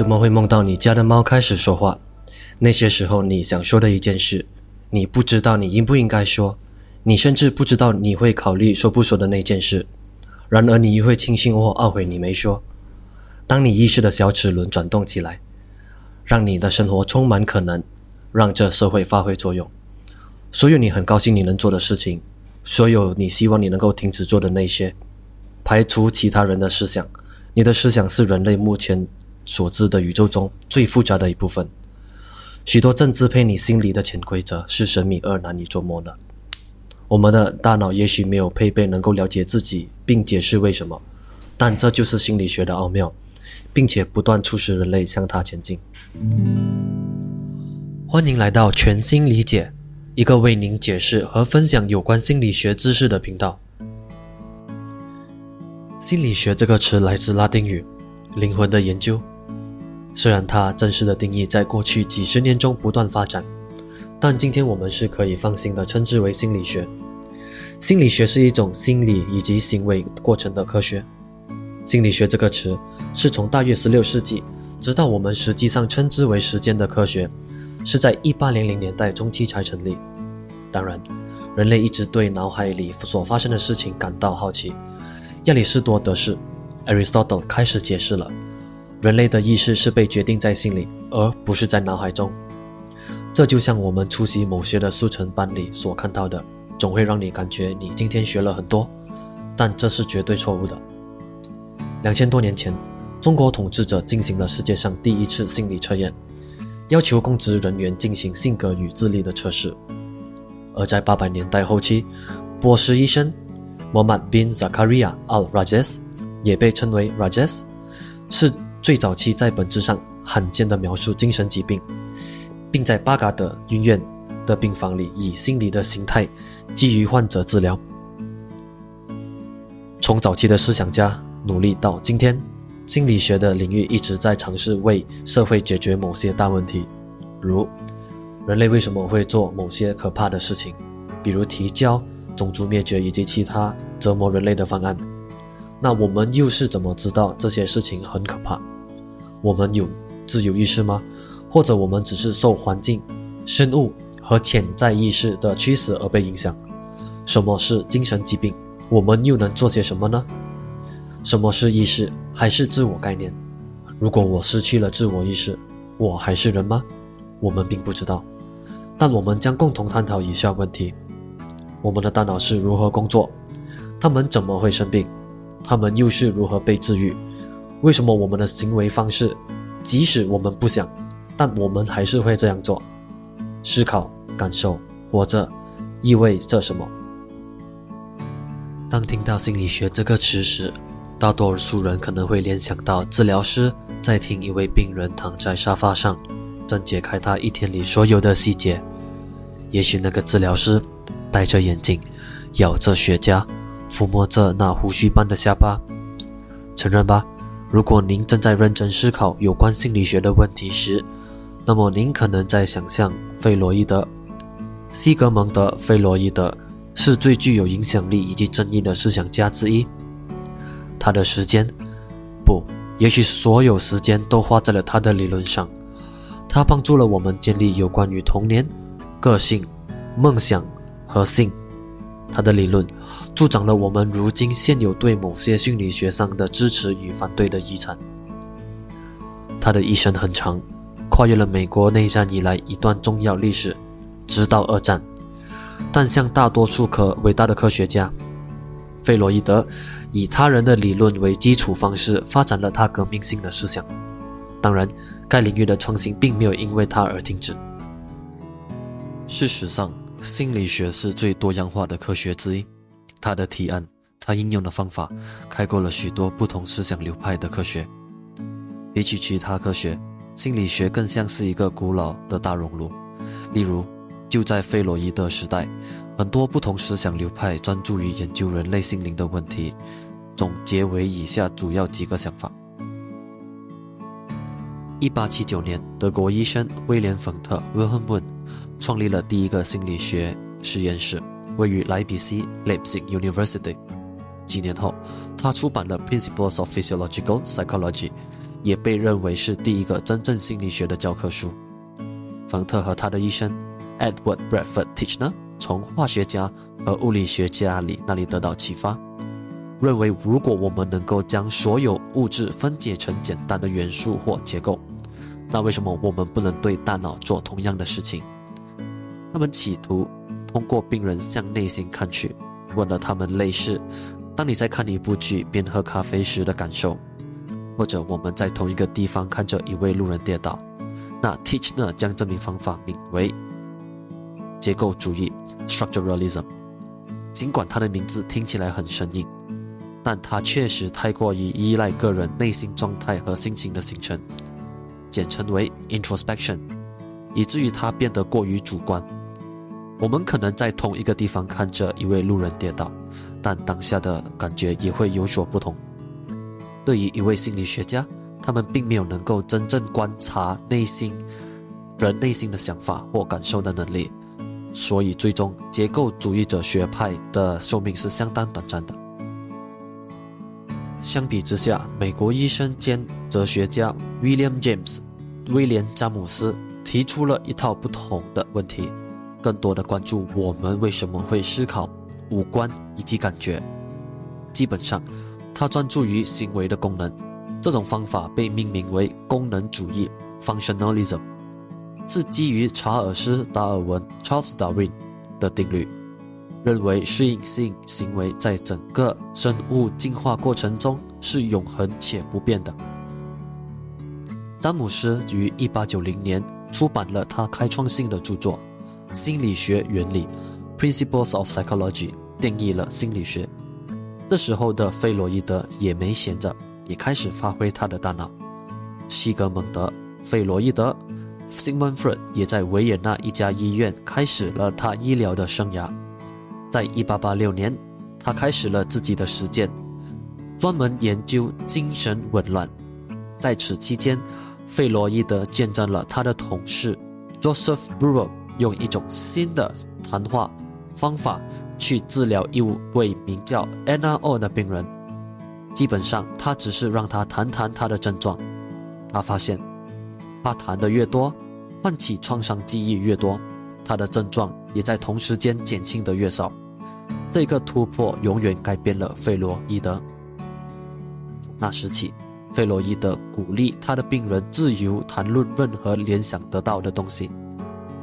怎么会梦到你家的猫开始说话？那些时候你想说的一件事，你不知道你应不应该说，你甚至不知道你会考虑说不说的那件事。然而你又会庆幸或懊悔你没说。当你意识的小齿轮转动起来，让你的生活充满可能，让这社会发挥作用。所有你很高兴你能做的事情，所有你希望你能够停止做的那些，排除其他人的思想，你的思想是人类目前。所知的宇宙中最复杂的一部分，许多正支配你心理的潜规则是神秘而难以捉摸的。我们的大脑也许没有配备能够了解自己并解释为什么，但这就是心理学的奥妙，并且不断促使人类向它前进。欢迎来到全新理解，一个为您解释和分享有关心理学知识的频道。心理学这个词来自拉丁语“灵魂的研究”。虽然它正式的定义在过去几十年中不断发展，但今天我们是可以放心的称之为心理学。心理学是一种心理以及行为过程的科学。心理学这个词是从大约16世纪，直到我们实际上称之为时间的科学，是在1800年代中期才成立。当然，人类一直对脑海里所发生的事情感到好奇。亚里士多德是 Aristotle 开始解释了。人类的意识是被决定在心里，而不是在脑海中。这就像我们出席某些的速成班里所看到的，总会让你感觉你今天学了很多，但这是绝对错误的。两千多年前，中国统治者进行了世界上第一次心理测验，要求公职人员进行性格与智力的测试。而在八百年代后期，波斯医生 Muhammad bin Zakaria al-Rajes，也被称为 Rajes，是。最早期在本质上罕见的描述精神疾病，并在巴嘎德医院的病房里以心理的形态基于患者治疗。从早期的思想家努力到今天，心理学的领域一直在尝试为社会解决某些大问题，如人类为什么会做某些可怕的事情，比如提交种族灭绝以及其他折磨人类的方案。那我们又是怎么知道这些事情很可怕？我们有自由意识吗？或者我们只是受环境、生物和潜在意识的驱使而被影响？什么是精神疾病？我们又能做些什么呢？什么是意识？还是自我概念？如果我失去了自我意识，我还是人吗？我们并不知道。但我们将共同探讨以下问题：我们的大脑是如何工作？他们怎么会生病？他们又是如何被治愈？为什么我们的行为方式，即使我们不想，但我们还是会这样做？思考、感受、活着，意味着什么？当听到心理学这个词时，大多数人可能会联想到治疗师在听一位病人躺在沙发上，正解开他一天里所有的细节。也许那个治疗师戴着眼镜，咬着雪茄，抚摸着那胡须般的下巴。承认吧。如果您正在认真思考有关心理学的问题时，那么您可能在想象费洛伊德、西格蒙德·费洛伊德是最具有影响力以及争议的思想家之一。他的时间，不，也许所有时间都花在了他的理论上。他帮助了我们建立有关于童年、个性、梦想和性。他的理论助长了我们如今现有对某些心理学上的支持与反对的遗产。他的一生很长，跨越了美国内战以来一段重要历史，直到二战。但像大多数可伟大的科学家，费洛伊德以他人的理论为基础方式发展了他革命性的思想。当然，该领域的创新并没有因为他而停止。事实上。心理学是最多样化的科学之一，它的提案、它应用的方法，开过了许多不同思想流派的科学。比起其他科学，心理学更像是一个古老的大熔炉。例如，就在费洛伊德时代，很多不同思想流派专注于研究人类心灵的问题，总结为以下主要几个想法：一八七九年，德国医生威廉·冯特 （Wilhelm Wundt）。创立了第一个心理学实验室，位于莱比锡 （Leipzig University）。几年后，他出版了《Principles of Physiological Psychology》，也被认为是第一个真正心理学的教科书。冯特和他的医生 Edward Bradford Titchener 从化学家和物理学家里那里得到启发，认为如果我们能够将所有物质分解成简单的元素或结构，那为什么我们不能对大脑做同样的事情？他们企图通过病人向内心看去，问了他们类似：当你在看一部剧边喝咖啡时的感受，或者我们在同一个地方看着一位路人跌倒。那 Teacher 将这名方法名为结构主义 （Structuralism）。尽管它的名字听起来很生硬，但它确实太过于依赖个人内心状态和心情的形成，简称为 introspection，以至于它变得过于主观。我们可能在同一个地方看着一位路人跌倒，但当下的感觉也会有所不同。对于一位心理学家，他们并没有能够真正观察内心人内心的想法或感受的能力，所以最终结构主义者学派的寿命是相当短暂的。相比之下，美国医生兼哲学家 William James 威廉詹姆斯提出了一套不同的问题，更多的关注我们为什么会思考、五官以及感觉。基本上，他专注于行为的功能。这种方法被命名为功能主义 （functionalism），是基于查尔斯·达尔文 （Charles Darwin） 的定律，认为适应性行为在整个生物进化过程中是永恒且不变的。詹姆斯于1890年出版了他开创性的著作《心理学原理》（Principles of Psychology），定义了心理学。这时候的费洛伊德也没闲着。也开始发挥他的大脑。西格蒙德·费洛伊德 （Sigmund Freud） 也在维也纳一家医院开始了他医疗的生涯。在1886年，他开始了自己的实践，专门研究精神紊乱。在此期间，费洛伊德见证了他的同事 Joseph Breuer 用一种新的谈话方法去治疗一位名叫 Anna O 的病人。基本上，他只是让他谈谈他的症状。他发现，他谈的越多，唤起创伤记忆越多，他的症状也在同时间减轻的越少。这个突破永远改变了费洛伊德。那时起，费洛伊德鼓励他的病人自由谈论任何联想得到的东西。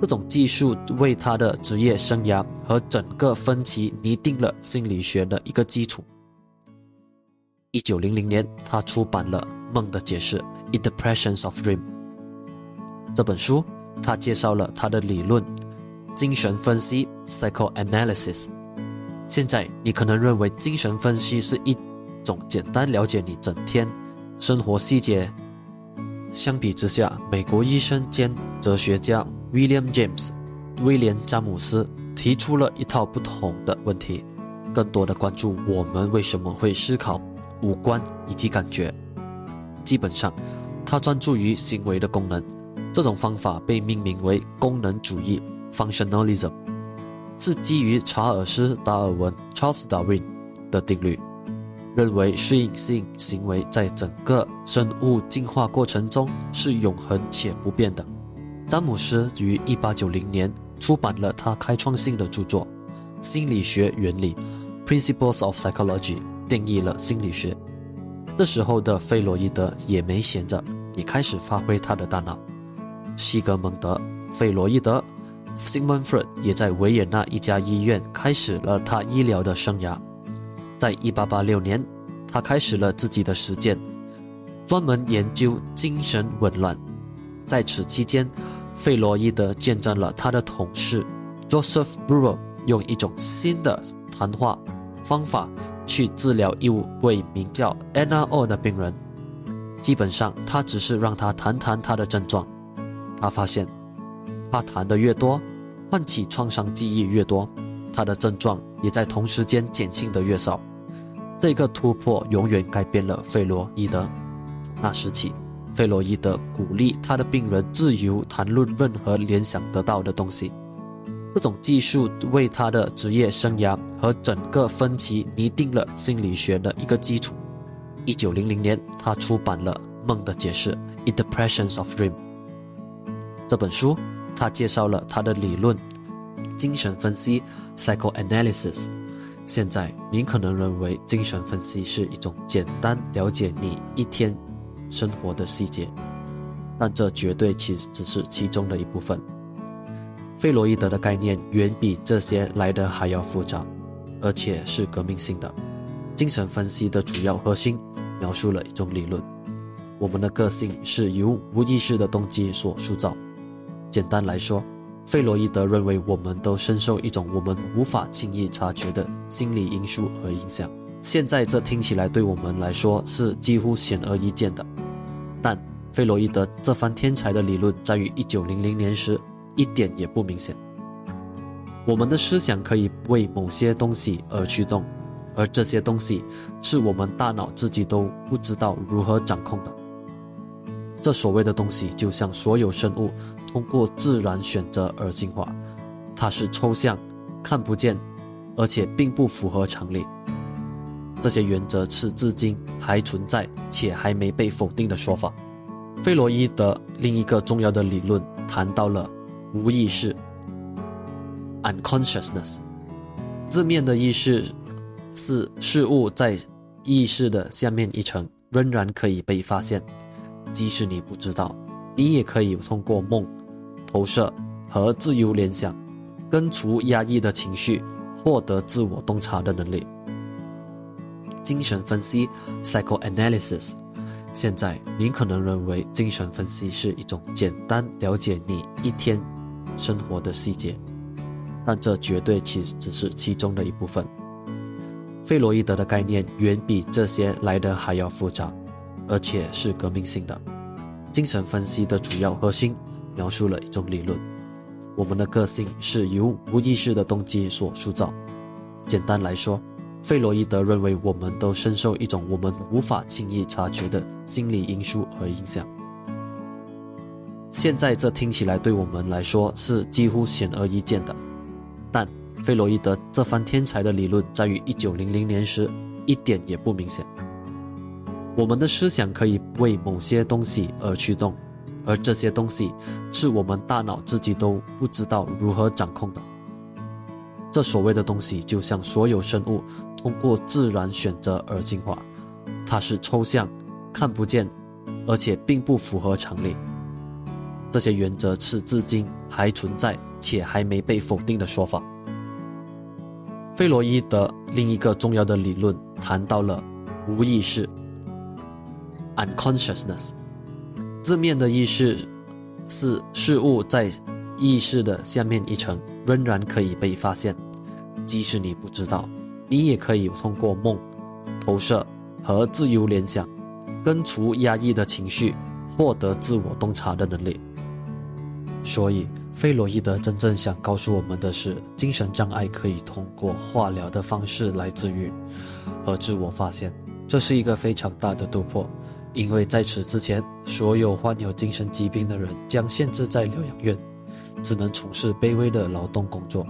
这种技术为他的职业生涯和整个分歧拟定了心理学的一个基础。一九零零年，他出版了《梦的解释》（Interpretations of Dream） 这本书。他介绍了他的理论——精神分析 （Psychoanalysis）。现在，你可能认为精神分析是一种简单了解你整天生活细节。相比之下，美国医生兼哲学家 William James 威廉詹姆斯提出了一套不同的问题，更多的关注我们为什么会思考。五官以及感觉，基本上，他专注于行为的功能。这种方法被命名为功能主义 （functionalism），是基于查尔斯·达尔文 （Charles Darwin） 的定律，认为适应性行为在整个生物进化过程中是永恒且不变的。詹姆斯于1890年出版了他开创性的著作《心理学原理》（Principles of Psychology）。定义了心理学。这时候的费洛伊德也没闲着，也开始发挥他的大脑。西格蒙德·费洛伊德 （Sigmund Freud） 也在维也纳一家医院开始了他医疗的生涯。在1886年，他开始了自己的实践，专门研究精神紊乱。在此期间，费洛伊德见证了他的同事 Joseph Breuer 用一种新的谈话方法。去治疗一位名叫 Anna O 的病人，基本上他只是让他谈谈他的症状。他发现，他谈的越多，唤起创伤记忆越多，他的症状也在同时间减轻的越少。这个突破永远改变了费罗伊德。那时起，费洛伊德鼓励他的病人自由谈论任何联想得到的东西。这种技术为他的职业生涯和整个分歧拟定了心理学的一个基础。一九零零年，他出版了《梦的解释》《The Presence of Dream》这本书，他介绍了他的理论——精神分析 （Psychoanalysis）。现在，您可能认为精神分析是一种简单了解你一天生活的细节，但这绝对其只是其中的一部分。费洛伊德的概念远比这些来的还要复杂，而且是革命性的。精神分析的主要核心描述了一种理论：我们的个性是由无意识的动机所塑造。简单来说，费洛伊德认为，我们都深受一种我们无法轻易察觉的心理因素和影响。现在这听起来对我们来说是几乎显而易见的，但费洛伊德这番天才的理论在于1900年时一点也不明显。我们的思想可以为某些东西而驱动，而这些东西是我们大脑自己都不知道如何掌控的。这所谓的东西，就像所有生物。通过自然选择而进化，它是抽象、看不见，而且并不符合常理。这些原则是至今还存在且还没被否定的说法。费洛伊德另一个重要的理论谈到了无意识 （unconsciousness）。字面的意思是事物在意识的下面一层仍然可以被发现，即使你不知道。你也可以通过梦、投射和自由联想，根除压抑的情绪，获得自我洞察的能力。精神分析 （Psychoanalysis）。现在，您可能认为精神分析是一种简单了解你一天生活的细节，但这绝对其只是其中的一部分。费洛伊德的概念远比这些来的还要复杂，而且是革命性的。精神分析的主要核心描述了一种理论：我们的个性是由无意识的动机所塑造。简单来说，费洛伊德认为我们都深受一种我们无法轻易察觉的心理因素和影响。现在这听起来对我们来说是几乎显而易见的，但费洛伊德这番天才的理论在于1900年时一点也不明显。我们的思想可以为某些东西而驱动，而这些东西是我们大脑自己都不知道如何掌控的。这所谓的东西，就像所有生物通过自然选择而进化，它是抽象、看不见，而且并不符合常理。这些原则是至今还存在且还没被否定的说法。费洛伊德另一个重要的理论谈到了无意识。unconsciousness，字面的意思是事物在意识的下面一层仍然可以被发现，即使你不知道。你也可以通过梦、投射和自由联想，根除压抑的情绪，获得自我洞察的能力。所以，费洛伊德真正想告诉我们的是，精神障碍可以通过化疗的方式来治愈和自我发现，这是一个非常大的突破。因为在此之前，所有患有精神疾病的人将限制在疗养院，只能从事卑微的劳动工作，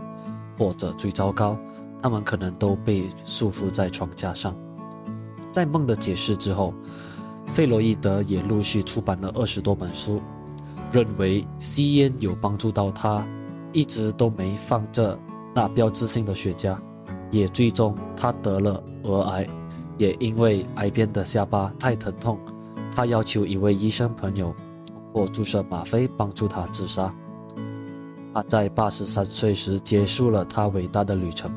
或者最糟糕，他们可能都被束缚在床架上。在梦的解释之后，费洛伊德也陆续出版了二十多本书，认为吸烟有帮助到他，一直都没放这那标志性的雪茄，也最终他得了额癌，也因为癌变的下巴太疼痛。他要求一位医生朋友通过注射吗啡帮助他自杀。他在八十三岁时结束了他伟大的旅程。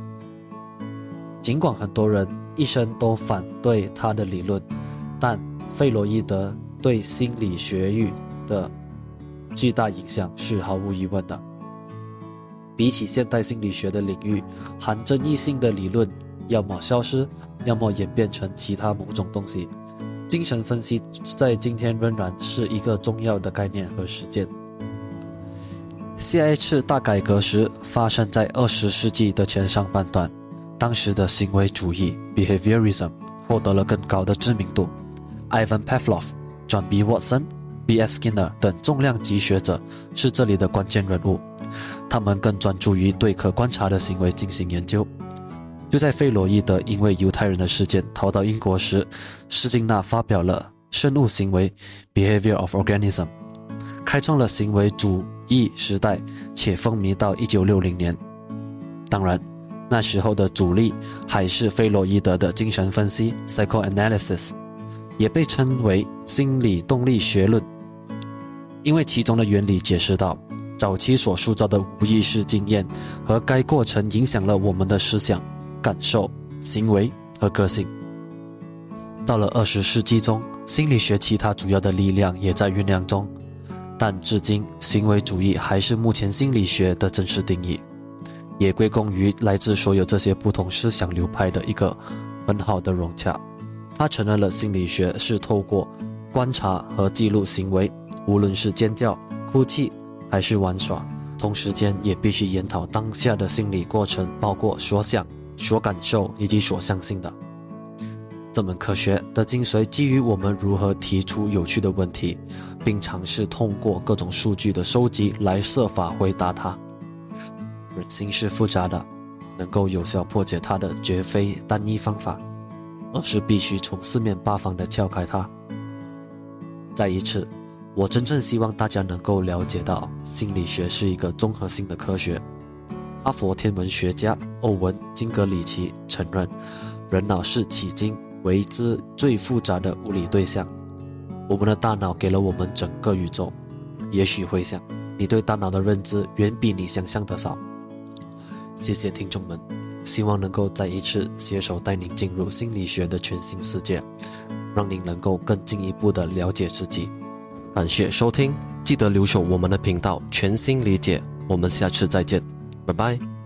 尽管很多人一生都反对他的理论，但费洛伊德对心理学域的巨大影响是毫无疑问的。比起现代心理学的领域，含争议性的理论要么消失，要么演变成其他某种东西。精神分析在今天仍然是一个重要的概念和实践。下一次大改革时发生在二十世纪的前上半段，当时的行为主义 （behaviorism） 获得了更高的知名度。Ivan Pavlov、John B. Watson、B.F. Skinner 等重量级学者是这里的关键人物，他们更专注于对可观察的行为进行研究。就在费洛伊德因为犹太人的事件逃到英国时，施金纳发表了生物行为 （Behavior of Organism），开创了行为主义时代，且风靡到一九六零年。当然，那时候的主力还是弗洛伊德的精神分析 （Psychoanalysis），也被称为心理动力学论，因为其中的原理解释到。早期所塑造的无意识经验和该过程影响了我们的思想、感受、行为和个性。到了二十世纪中，心理学其他主要的力量也在酝酿中，但至今，行为主义还是目前心理学的真实定义，也归功于来自所有这些不同思想流派的一个很好的融洽。他承认了心理学是透过观察和记录行为，无论是尖叫、哭泣。还是玩耍，同时间也必须研讨当下的心理过程，包括所想、所感受以及所相信的。这门科学的精髓基于我们如何提出有趣的问题，并尝试通过各种数据的收集来设法回答它。人心是复杂的，能够有效破解它的绝非单一方法，而是必须从四面八方的撬开它。再一次。我真正希望大家能够了解到，心理学是一个综合性的科学。哈佛天文学家欧文·金格里奇承认，人脑是迄今为之最复杂的物理对象。我们的大脑给了我们整个宇宙。也许会想，你对大脑的认知远比你想象的少。谢谢听众们，希望能够再一次携手带您进入心理学的全新世界，让您能够更进一步的了解自己。感谢收听，记得留守我们的频道，全新理解。我们下次再见，拜拜。